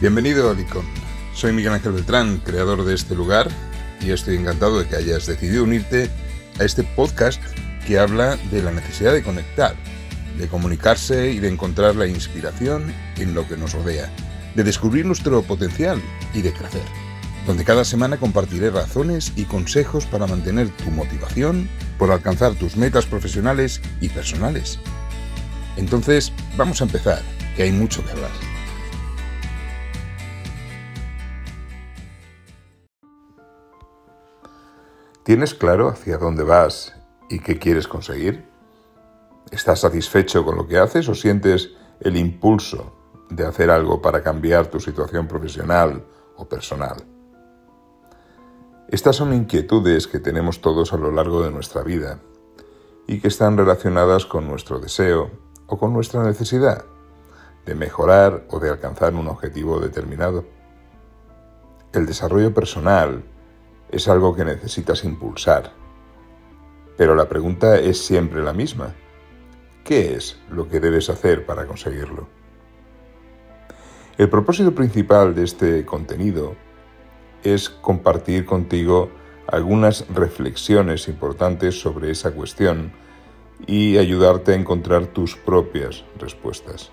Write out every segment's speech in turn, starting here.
Bienvenido a Licon. Soy Miguel Ángel Beltrán, creador de este lugar, y estoy encantado de que hayas decidido unirte a este podcast que habla de la necesidad de conectar, de comunicarse y de encontrar la inspiración en lo que nos rodea, de descubrir nuestro potencial y de crecer, donde cada semana compartiré razones y consejos para mantener tu motivación por alcanzar tus metas profesionales y personales. Entonces, vamos a empezar, que hay mucho que hablar. ¿Tienes claro hacia dónde vas y qué quieres conseguir? ¿Estás satisfecho con lo que haces o sientes el impulso de hacer algo para cambiar tu situación profesional o personal? Estas son inquietudes que tenemos todos a lo largo de nuestra vida y que están relacionadas con nuestro deseo o con nuestra necesidad de mejorar o de alcanzar un objetivo determinado. El desarrollo personal es algo que necesitas impulsar. Pero la pregunta es siempre la misma. ¿Qué es lo que debes hacer para conseguirlo? El propósito principal de este contenido es compartir contigo algunas reflexiones importantes sobre esa cuestión y ayudarte a encontrar tus propias respuestas.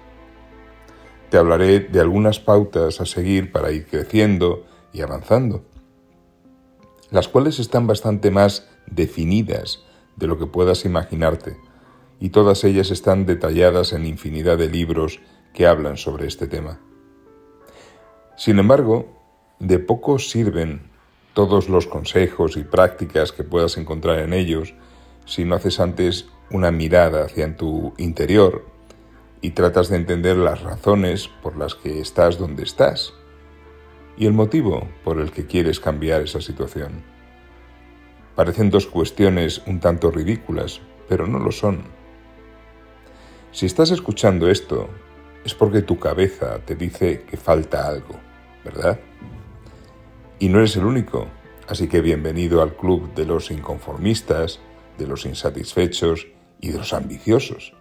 Te hablaré de algunas pautas a seguir para ir creciendo y avanzando las cuales están bastante más definidas de lo que puedas imaginarte, y todas ellas están detalladas en infinidad de libros que hablan sobre este tema. Sin embargo, de poco sirven todos los consejos y prácticas que puedas encontrar en ellos si no haces antes una mirada hacia tu interior y tratas de entender las razones por las que estás donde estás y el motivo por el que quieres cambiar esa situación. Parecen dos cuestiones un tanto ridículas, pero no lo son. Si estás escuchando esto, es porque tu cabeza te dice que falta algo, ¿verdad? Y no eres el único, así que bienvenido al club de los inconformistas, de los insatisfechos y de los ambiciosos,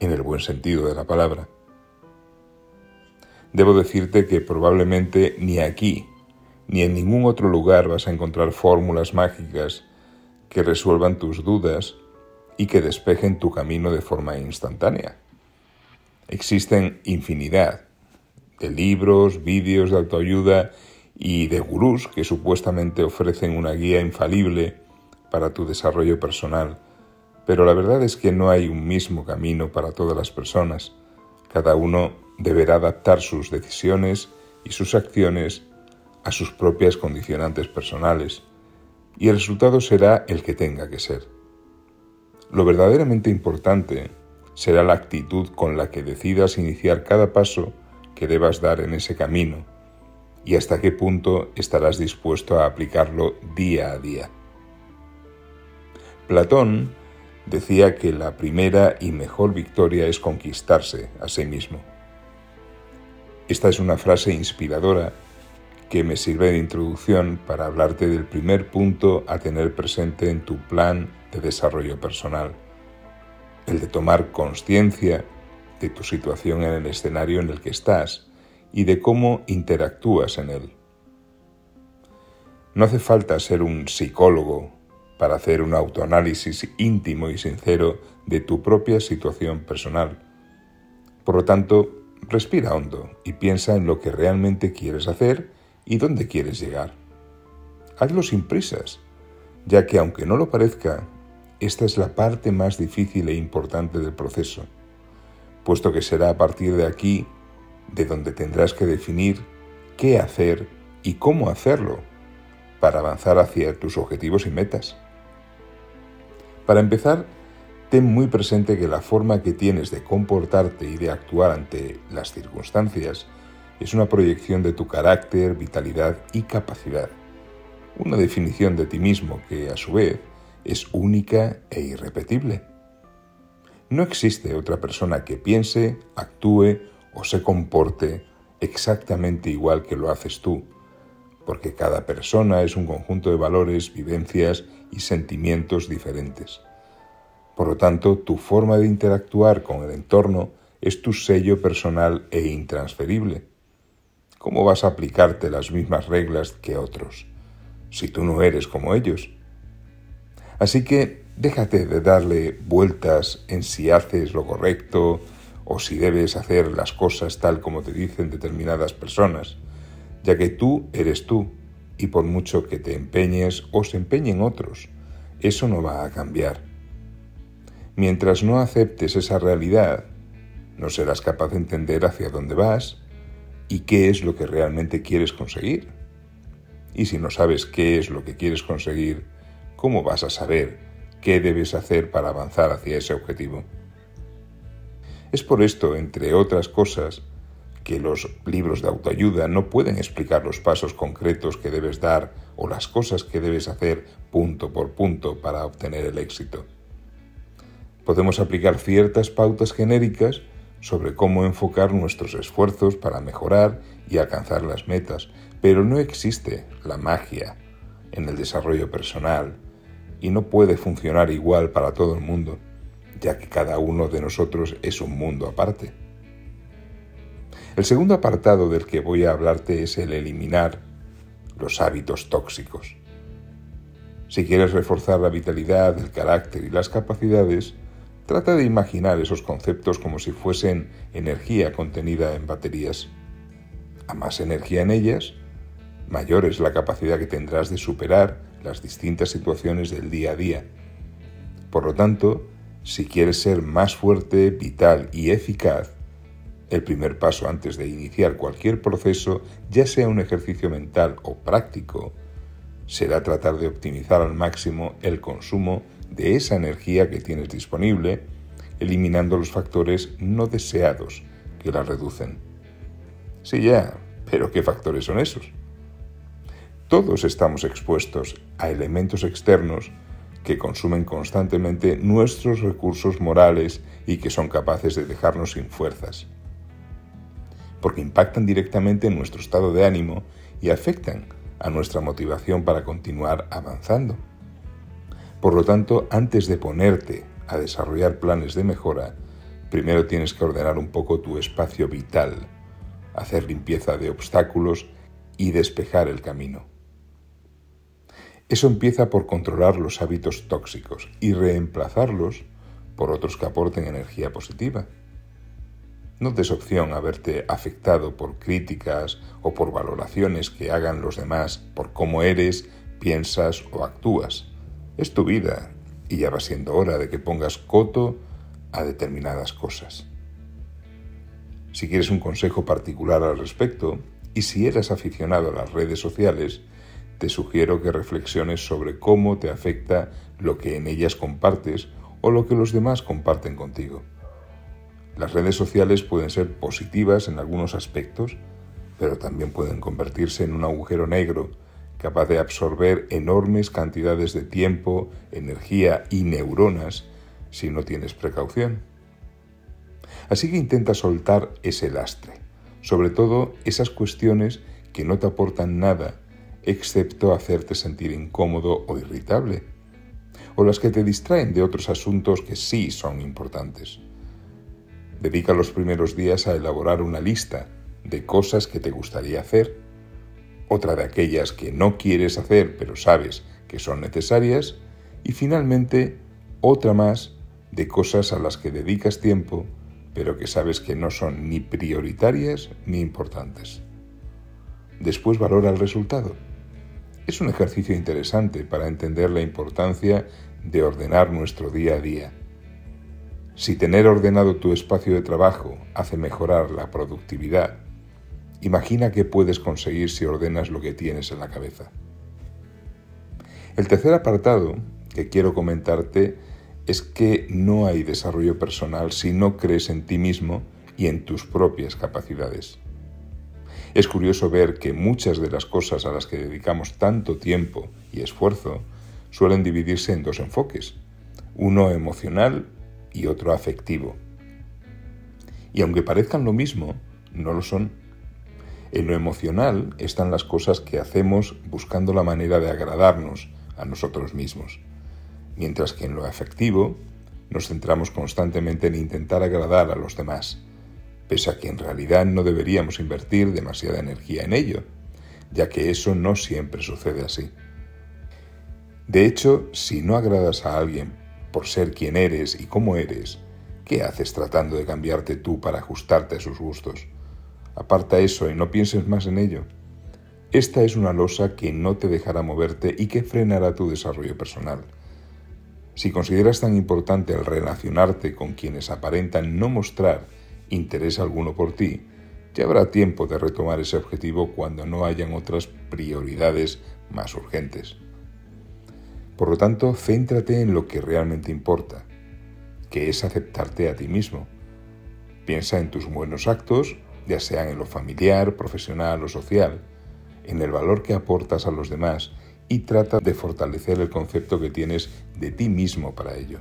en el buen sentido de la palabra. Debo decirte que probablemente ni aquí ni en ningún otro lugar vas a encontrar fórmulas mágicas que resuelvan tus dudas y que despejen tu camino de forma instantánea. Existen infinidad de libros, vídeos de autoayuda y de gurús que supuestamente ofrecen una guía infalible para tu desarrollo personal, pero la verdad es que no hay un mismo camino para todas las personas. Cada uno deberá adaptar sus decisiones y sus acciones a sus propias condicionantes personales, y el resultado será el que tenga que ser. Lo verdaderamente importante será la actitud con la que decidas iniciar cada paso que debas dar en ese camino y hasta qué punto estarás dispuesto a aplicarlo día a día. Platón decía que la primera y mejor victoria es conquistarse a sí mismo. Esta es una frase inspiradora que me sirve de introducción para hablarte del primer punto a tener presente en tu plan de desarrollo personal, el de tomar conciencia de tu situación en el escenario en el que estás y de cómo interactúas en él. No hace falta ser un psicólogo para hacer un autoanálisis íntimo y sincero de tu propia situación personal. Por lo tanto, Respira hondo y piensa en lo que realmente quieres hacer y dónde quieres llegar. Hazlo sin prisas, ya que aunque no lo parezca, esta es la parte más difícil e importante del proceso, puesto que será a partir de aquí de donde tendrás que definir qué hacer y cómo hacerlo para avanzar hacia tus objetivos y metas. Para empezar, ten muy presente que la forma que tienes de comportarte y de actuar ante las circunstancias es una proyección de tu carácter, vitalidad y capacidad. Una definición de ti mismo que, a su vez, es única e irrepetible. No existe otra persona que piense, actúe o se comporte exactamente igual que lo haces tú, porque cada persona es un conjunto de valores, vivencias y sentimientos diferentes. Por lo tanto, tu forma de interactuar con el entorno es tu sello personal e intransferible. ¿Cómo vas a aplicarte las mismas reglas que otros si tú no eres como ellos? Así que déjate de darle vueltas en si haces lo correcto o si debes hacer las cosas tal como te dicen determinadas personas, ya que tú eres tú y por mucho que te empeñes o se empeñen otros, eso no va a cambiar. Mientras no aceptes esa realidad, no serás capaz de entender hacia dónde vas y qué es lo que realmente quieres conseguir. Y si no sabes qué es lo que quieres conseguir, ¿cómo vas a saber qué debes hacer para avanzar hacia ese objetivo? Es por esto, entre otras cosas, que los libros de autoayuda no pueden explicar los pasos concretos que debes dar o las cosas que debes hacer punto por punto para obtener el éxito. Podemos aplicar ciertas pautas genéricas sobre cómo enfocar nuestros esfuerzos para mejorar y alcanzar las metas, pero no existe la magia en el desarrollo personal y no puede funcionar igual para todo el mundo, ya que cada uno de nosotros es un mundo aparte. El segundo apartado del que voy a hablarte es el eliminar los hábitos tóxicos. Si quieres reforzar la vitalidad, el carácter y las capacidades, Trata de imaginar esos conceptos como si fuesen energía contenida en baterías. A más energía en ellas, mayor es la capacidad que tendrás de superar las distintas situaciones del día a día. Por lo tanto, si quieres ser más fuerte, vital y eficaz, el primer paso antes de iniciar cualquier proceso, ya sea un ejercicio mental o práctico, será tratar de optimizar al máximo el consumo de esa energía que tienes disponible, eliminando los factores no deseados que la reducen. Sí, ya, pero ¿qué factores son esos? Todos estamos expuestos a elementos externos que consumen constantemente nuestros recursos morales y que son capaces de dejarnos sin fuerzas, porque impactan directamente en nuestro estado de ánimo y afectan a nuestra motivación para continuar avanzando. Por lo tanto, antes de ponerte a desarrollar planes de mejora, primero tienes que ordenar un poco tu espacio vital, hacer limpieza de obstáculos y despejar el camino. Eso empieza por controlar los hábitos tóxicos y reemplazarlos por otros que aporten energía positiva. No des opción a verte afectado por críticas o por valoraciones que hagan los demás por cómo eres, piensas o actúas. Es tu vida y ya va siendo hora de que pongas coto a determinadas cosas. Si quieres un consejo particular al respecto y si eres aficionado a las redes sociales, te sugiero que reflexiones sobre cómo te afecta lo que en ellas compartes o lo que los demás comparten contigo. Las redes sociales pueden ser positivas en algunos aspectos, pero también pueden convertirse en un agujero negro capaz de absorber enormes cantidades de tiempo, energía y neuronas si no tienes precaución. Así que intenta soltar ese lastre, sobre todo esas cuestiones que no te aportan nada excepto hacerte sentir incómodo o irritable, o las que te distraen de otros asuntos que sí son importantes. Dedica los primeros días a elaborar una lista de cosas que te gustaría hacer otra de aquellas que no quieres hacer pero sabes que son necesarias y finalmente otra más de cosas a las que dedicas tiempo pero que sabes que no son ni prioritarias ni importantes. Después valora el resultado. Es un ejercicio interesante para entender la importancia de ordenar nuestro día a día. Si tener ordenado tu espacio de trabajo hace mejorar la productividad Imagina qué puedes conseguir si ordenas lo que tienes en la cabeza. El tercer apartado que quiero comentarte es que no hay desarrollo personal si no crees en ti mismo y en tus propias capacidades. Es curioso ver que muchas de las cosas a las que dedicamos tanto tiempo y esfuerzo suelen dividirse en dos enfoques, uno emocional y otro afectivo. Y aunque parezcan lo mismo, no lo son. En lo emocional están las cosas que hacemos buscando la manera de agradarnos a nosotros mismos, mientras que en lo afectivo nos centramos constantemente en intentar agradar a los demás, pese a que en realidad no deberíamos invertir demasiada energía en ello, ya que eso no siempre sucede así. De hecho, si no agradas a alguien por ser quien eres y cómo eres, ¿qué haces tratando de cambiarte tú para ajustarte a sus gustos? Aparta eso y no pienses más en ello. Esta es una losa que no te dejará moverte y que frenará tu desarrollo personal. Si consideras tan importante el relacionarte con quienes aparentan no mostrar interés alguno por ti, ya habrá tiempo de retomar ese objetivo cuando no hayan otras prioridades más urgentes. Por lo tanto, céntrate en lo que realmente importa, que es aceptarte a ti mismo. Piensa en tus buenos actos, ya sean en lo familiar, profesional o social, en el valor que aportas a los demás y trata de fortalecer el concepto que tienes de ti mismo para ello.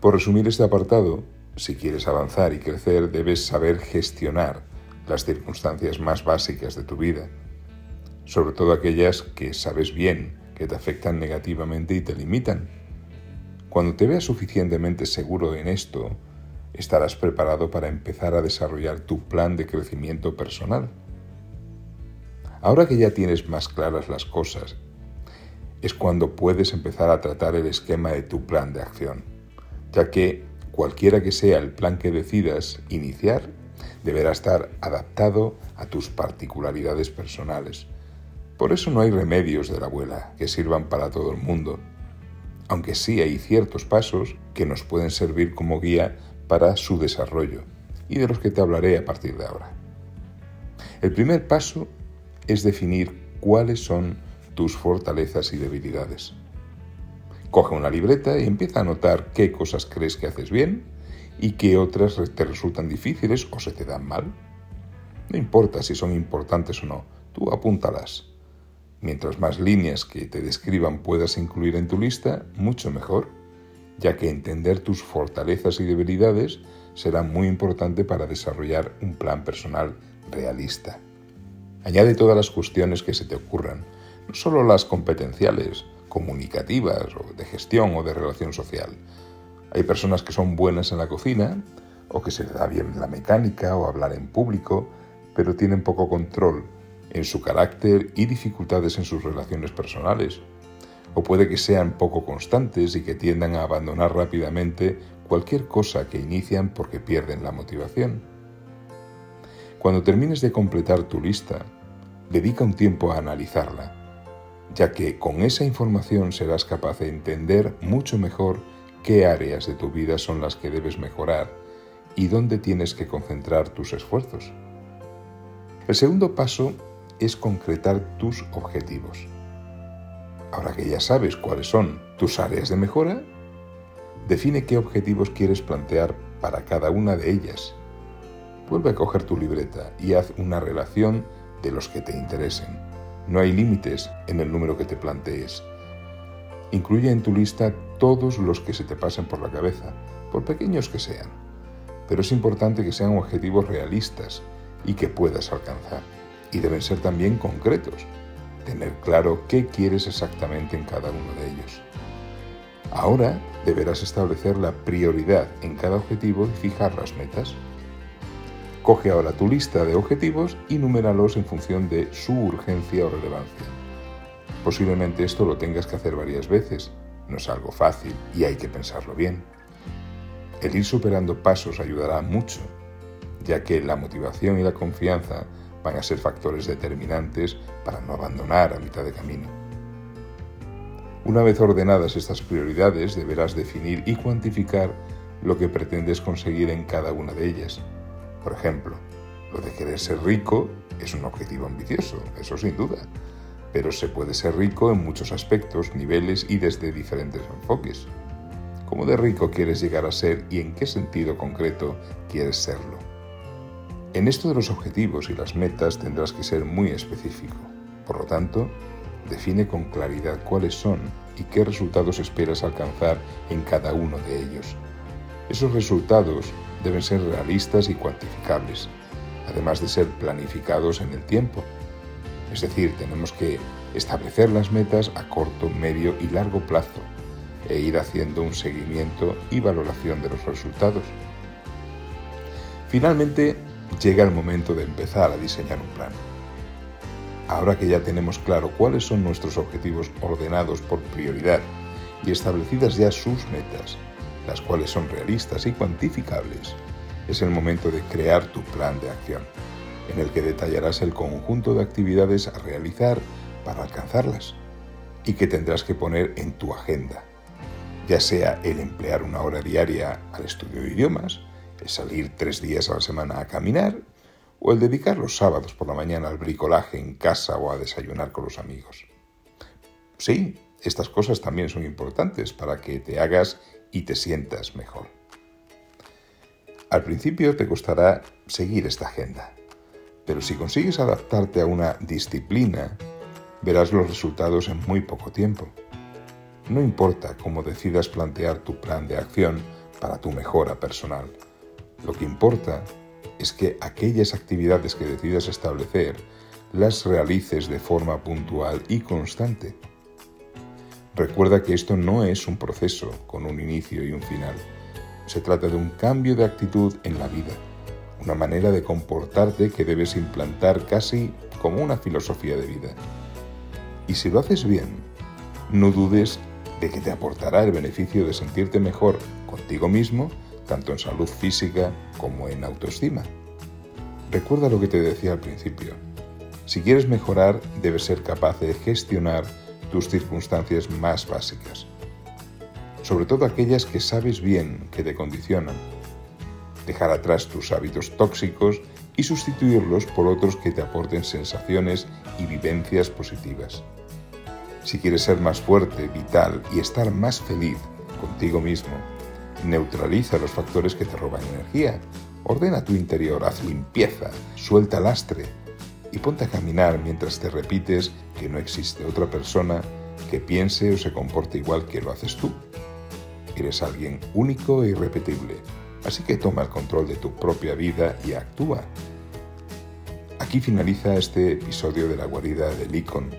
Por resumir este apartado, si quieres avanzar y crecer debes saber gestionar las circunstancias más básicas de tu vida, sobre todo aquellas que sabes bien que te afectan negativamente y te limitan. Cuando te veas suficientemente seguro en esto, estarás preparado para empezar a desarrollar tu plan de crecimiento personal Ahora que ya tienes más claras las cosas, es cuando puedes empezar a tratar el esquema de tu plan de acción, ya que cualquiera que sea el plan que decidas iniciar, deberá estar adaptado a tus particularidades personales. Por eso no hay remedios de la abuela que sirvan para todo el mundo, aunque sí hay ciertos pasos que nos pueden servir como guía para su desarrollo, y de los que te hablaré a partir de ahora. El primer paso es definir cuáles son tus fortalezas y debilidades. Coge una libreta y empieza a notar qué cosas crees que haces bien y qué otras te resultan difíciles o se te dan mal. No importa si son importantes o no, tú apúntalas. Mientras más líneas que te describan puedas incluir en tu lista, mucho mejor, ya que entender tus fortalezas y debilidades será muy importante para desarrollar un plan personal realista. Añade todas las cuestiones que se te ocurran, no solo las competenciales, comunicativas de gestión o de relación social. Hay personas que son buenas en la cocina o que se les da bien la mecánica o hablar en público, pero tienen poco control en su carácter y dificultades en sus relaciones personales. O puede que sean poco constantes y que tiendan a abandonar rápidamente cualquier cosa que inician porque pierden la motivación. Cuando termines de completar tu lista, dedica un tiempo a analizarla, ya que con esa información serás capaz de entender mucho mejor qué áreas de tu vida son las que debes mejorar y dónde tienes que concentrar tus esfuerzos. El segundo paso es concretar tus objetivos. Ahora que ya sabes cuáles son tus áreas de mejora, define qué objetivos quieres plantear para cada una de ellas Vuelve a coger tu libreta y haz una relación de los que te interesen. No hay límites en el número que te plantees. Incluye en tu lista todos los que se te pasen por la cabeza, por pequeños que sean. Pero es importante que sean objetivos realistas y que puedas alcanzar. Y deben ser también concretos. Tener claro qué quieres exactamente en cada uno de ellos. Ahora deberás establecer la prioridad en cada objetivo y fijar las metas. Coge ahora tu lista de objetivos y numéralos en función de su urgencia o relevancia. Posiblemente esto lo tengas que hacer varias veces, no es algo fácil y hay que pensarlo bien. El ir superando pasos ayudará mucho, ya que la motivación y la confianza van a ser factores determinantes para no abandonar a mitad de camino. Una vez ordenadas estas prioridades, deberás definir y cuantificar lo que pretendes conseguir en cada una de ellas por ejemplo, lo de querer ser rico es un objetivo ambicioso, eso sin duda, pero se puede ser rico en muchos aspectos, niveles y desde diferentes enfoques. ¿Cómo de rico quieres llegar a ser y en qué sentido concreto quieres serlo? En esto de los objetivos y las metas tendrás que ser muy específico. Por lo tanto, define con claridad cuáles son y qué resultados esperas alcanzar en cada uno de ellos. Esos resultados deben ser realistas y cuantificables, además de ser planificados en el tiempo. Es decir, tenemos que establecer las metas a corto, medio y largo plazo e ir haciendo un seguimiento y valoración de los resultados. Finalmente, llega el momento de empezar a diseñar un plan. Ahora que ya tenemos claro cuáles son nuestros objetivos ordenados por prioridad y establecidas ya sus metas, las cuales son realistas y cuantificables, es el momento de crear tu plan de acción, en el que detallarás el conjunto de actividades a realizar para alcanzarlas y que tendrás que poner en tu agenda, ya sea el emplear una hora diaria al estudio de idiomas, salir tres días a la semana a caminar, o el dedicar los sábados por la mañana al bricolaje en casa o a desayunar con los amigos. Sí, estas cosas también son importantes para que te hagas y te sientas mejor. Al principio te costará seguir esta agenda, pero si consigues adaptarte a una disciplina, verás los resultados en muy poco tiempo. No importa cómo decidas plantear tu plan de acción para tu mejora personal. Lo que importa es que aquellas actividades que decidas establecer las realices de forma puntual y constante. Recuerda que esto no es un proceso con un inicio y un final. Se trata de un cambio de actitud en la vida, una manera de comportarte que debes implantar casi como una filosofía de vida. Y si lo haces bien, no dudes de que te aportará el beneficio de sentirte mejor contigo mismo, tanto en salud física como en autoestima. Recuerda lo que te decía al principio. Si quieres mejorar, debes ser capaz de gestionar tus circunstancias más básicas, sobre todo aquellas que sabes bien que te condicionan. Dejar atrás tus hábitos tóxicos y sustituirlos por otros que te aporten sensaciones y vivencias positivas. Si quieres ser más fuerte, vital y estar más feliz contigo mismo, neutraliza los factores que te roban energía. Ordena tu interior, haz limpieza, suelta lastre y ponte a caminar mientras te repites que no existe otra persona que piense o se comporte igual que lo haces tú. Eres alguien único e irrepetible, así que toma el control de tu propia vida y actúa. Aquí finaliza este episodio de la guarida de Icon.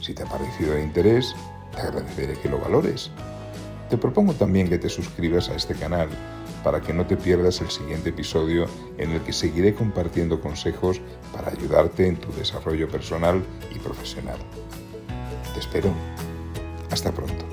Si te ha parecido de interés, te agradeceré que lo valores. Te propongo también que te suscribas a este canal para que no te pierdas el siguiente episodio en el que seguiré compartiendo consejos para ayudarte en tu desarrollo personal y profesional. Te espero. Hasta pronto.